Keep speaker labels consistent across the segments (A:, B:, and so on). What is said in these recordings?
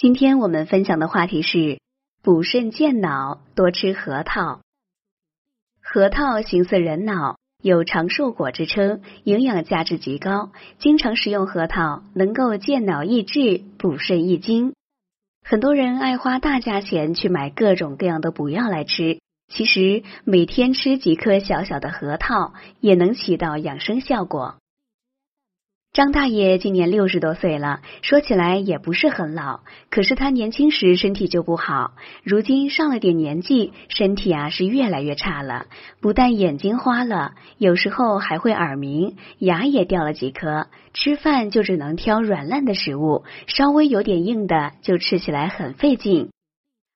A: 今天我们分享的话题是补肾健脑，多吃核桃。核桃形似人脑，有长寿果之称，营养价值极高。经常食用核桃，能够健脑益智、补肾益精。很多人爱花大价钱去买各种各样的补药来吃，其实每天吃几颗小小的核桃，也能起到养生效果。张大爷今年六十多岁了，说起来也不是很老。可是他年轻时身体就不好，如今上了点年纪，身体啊是越来越差了。不但眼睛花了，有时候还会耳鸣，牙也掉了几颗。吃饭就只能挑软烂的食物，稍微有点硬的就吃起来很费劲。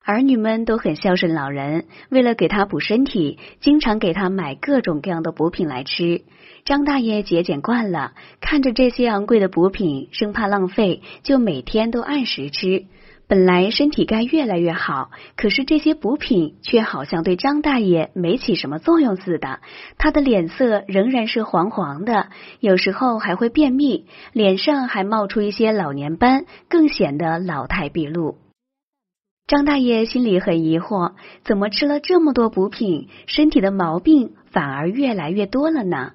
A: 儿女们都很孝顺老人，为了给他补身体，经常给他买各种各样的补品来吃。张大爷节俭惯了，看着这些昂贵的补品，生怕浪费，就每天都按时吃。本来身体该越来越好，可是这些补品却好像对张大爷没起什么作用似的。他的脸色仍然是黄黄的，有时候还会便秘，脸上还冒出一些老年斑，更显得老态毕露。张大爷心里很疑惑，怎么吃了这么多补品，身体的毛病反而越来越多了呢？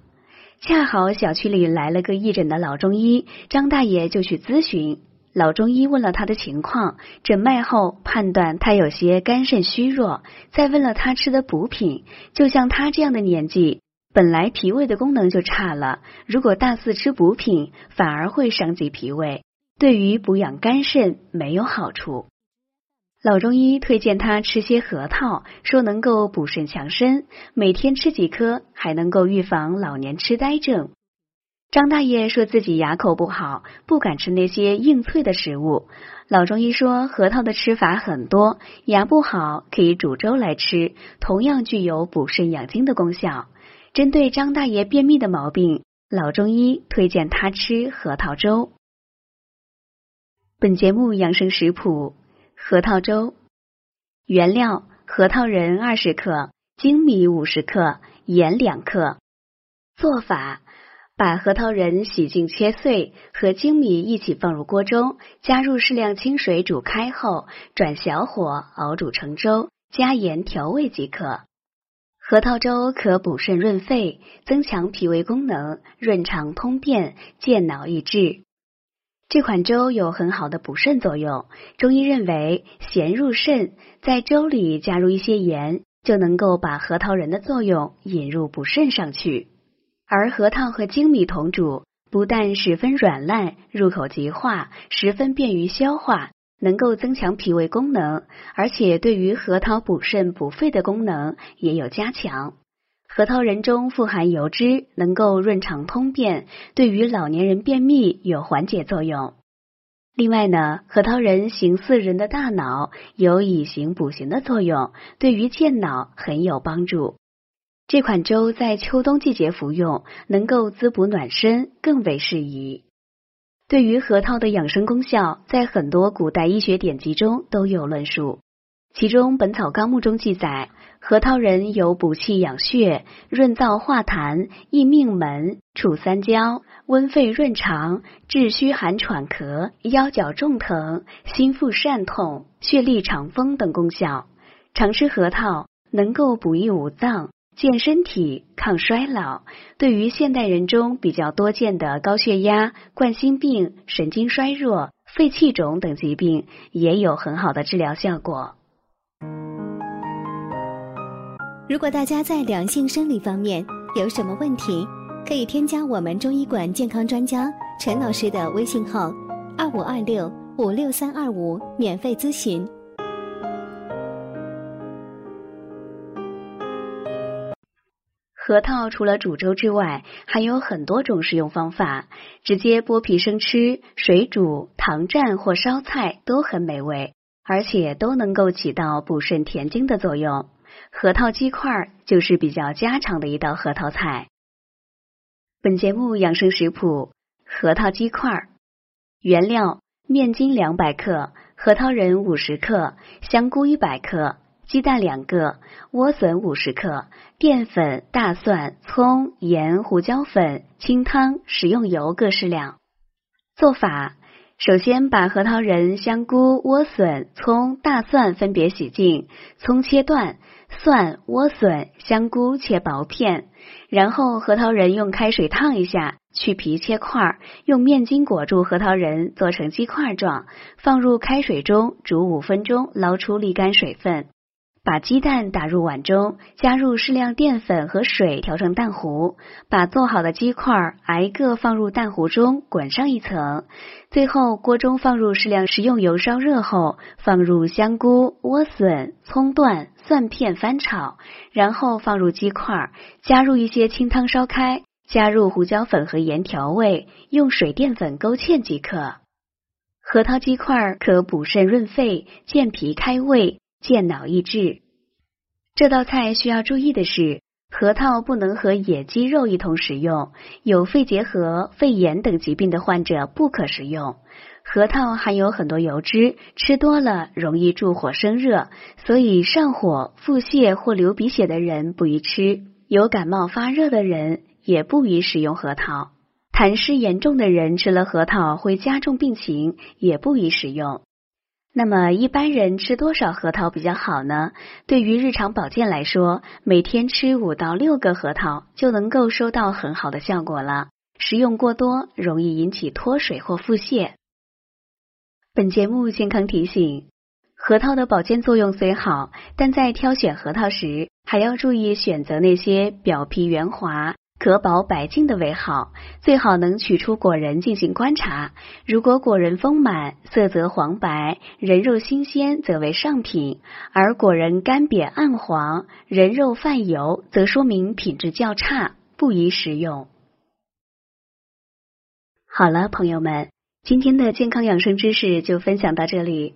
A: 恰好小区里来了个义诊的老中医，张大爷就去咨询。老中医问了他的情况，诊脉后判断他有些肝肾虚弱，再问了他吃的补品。就像他这样的年纪，本来脾胃的功能就差了，如果大肆吃补品，反而会伤及脾胃，对于补养肝肾没有好处。老中医推荐他吃些核桃，说能够补肾强身，每天吃几颗，还能够预防老年痴呆症。张大爷说自己牙口不好，不敢吃那些硬脆的食物。老中医说核桃的吃法很多，牙不好可以煮粥来吃，同样具有补肾养精的功效。针对张大爷便秘的毛病，老中医推荐他吃核桃粥。本节目养生食谱。核桃粥，原料：核桃仁二十克，粳米五十克，盐两克。做法：把核桃仁洗净切碎，和粳米一起放入锅中，加入适量清水煮开后，转小火熬煮成粥，加盐调味即可。核桃粥可补肾润肺，增强脾胃功能，润肠通便，健脑益智。这款粥有很好的补肾作用，中医认为咸入肾，在粥里加入一些盐，就能够把核桃仁的作用引入补肾上去。而核桃和粳米同煮，不但十分软烂，入口即化，十分便于消化，能够增强脾胃功能，而且对于核桃补肾补肺的功能也有加强。核桃仁中富含油脂，能够润肠通便，对于老年人便秘有缓解作用。另外呢，核桃仁形似人的大脑，有以形补形的作用，对于健脑很有帮助。这款粥在秋冬季节服用，能够滋补暖身，更为适宜。对于核桃的养生功效，在很多古代医学典籍中都有论述。其中，《本草纲目》中记载，核桃仁有补气养血、润燥化痰、益命门、除三焦、温肺润肠、治虚寒喘咳、腰脚重疼、心腹疝痛、血痢肠风等功效。常吃核桃能够补益五脏、健身体、抗衰老，对于现代人中比较多见的高血压、冠心病、神经衰弱、肺气肿等疾病，也有很好的治疗效果。
B: 如果大家在两性生理方面有什么问题，可以添加我们中医馆健康专家陈老师的微信号：二五二六五六三二五，免费咨询。
A: 核桃除了煮粥之外，还有很多种食用方法，直接剥皮生吃、水煮、糖蘸或烧菜都很美味，而且都能够起到补肾填精的作用。核桃鸡块就是比较家常的一道核桃菜。本节目养生食谱：核桃鸡块。原料：面筋两百克，核桃仁五十克，香菇一百克，鸡蛋两个，莴笋五十克，淀粉、大蒜、葱、盐、胡椒粉、清汤、食用油各适量。做法：首先把核桃仁、香菇、莴笋、葱、大蒜分别洗净，葱切段，蒜、莴笋、香菇切薄片，然后核桃仁用开水烫一下，去皮切块，用面筋裹住核桃仁，做成鸡块状，放入开水中煮五分钟，捞出沥干水分。把鸡蛋打入碗中，加入适量淀粉和水调成蛋糊，把做好的鸡块挨个放入蛋糊中滚上一层，最后锅中放入适量食用油烧热后，放入香菇、莴笋、葱段、蒜片翻炒，然后放入鸡块，加入一些清汤烧开，加入胡椒粉和盐调味，用水淀粉勾芡即可。核桃鸡块可补肾润肺、健脾开胃。健脑益智。这道菜需要注意的是，核桃不能和野鸡肉一同食用，有肺结核、肺炎等疾病的患者不可食用。核桃含有很多油脂，吃多了容易助火生热，所以上火、腹泻或流鼻血的人不宜吃。有感冒发热的人也不宜使用核桃。痰湿严重的人吃了核桃会加重病情，也不宜食用。那么一般人吃多少核桃比较好呢？对于日常保健来说，每天吃五到六个核桃就能够收到很好的效果了。食用过多容易引起脱水或腹泻。本节目健康提醒：核桃的保健作用虽好，但在挑选核桃时，还要注意选择那些表皮圆滑。可保百净的为好，最好能取出果仁进行观察。如果果仁丰满，色泽黄白，人肉新鲜，则为上品；而果仁干瘪暗黄，人肉泛油，则说明品质较差，不宜食用。好了，朋友们，今天的健康养生知识就分享到这里。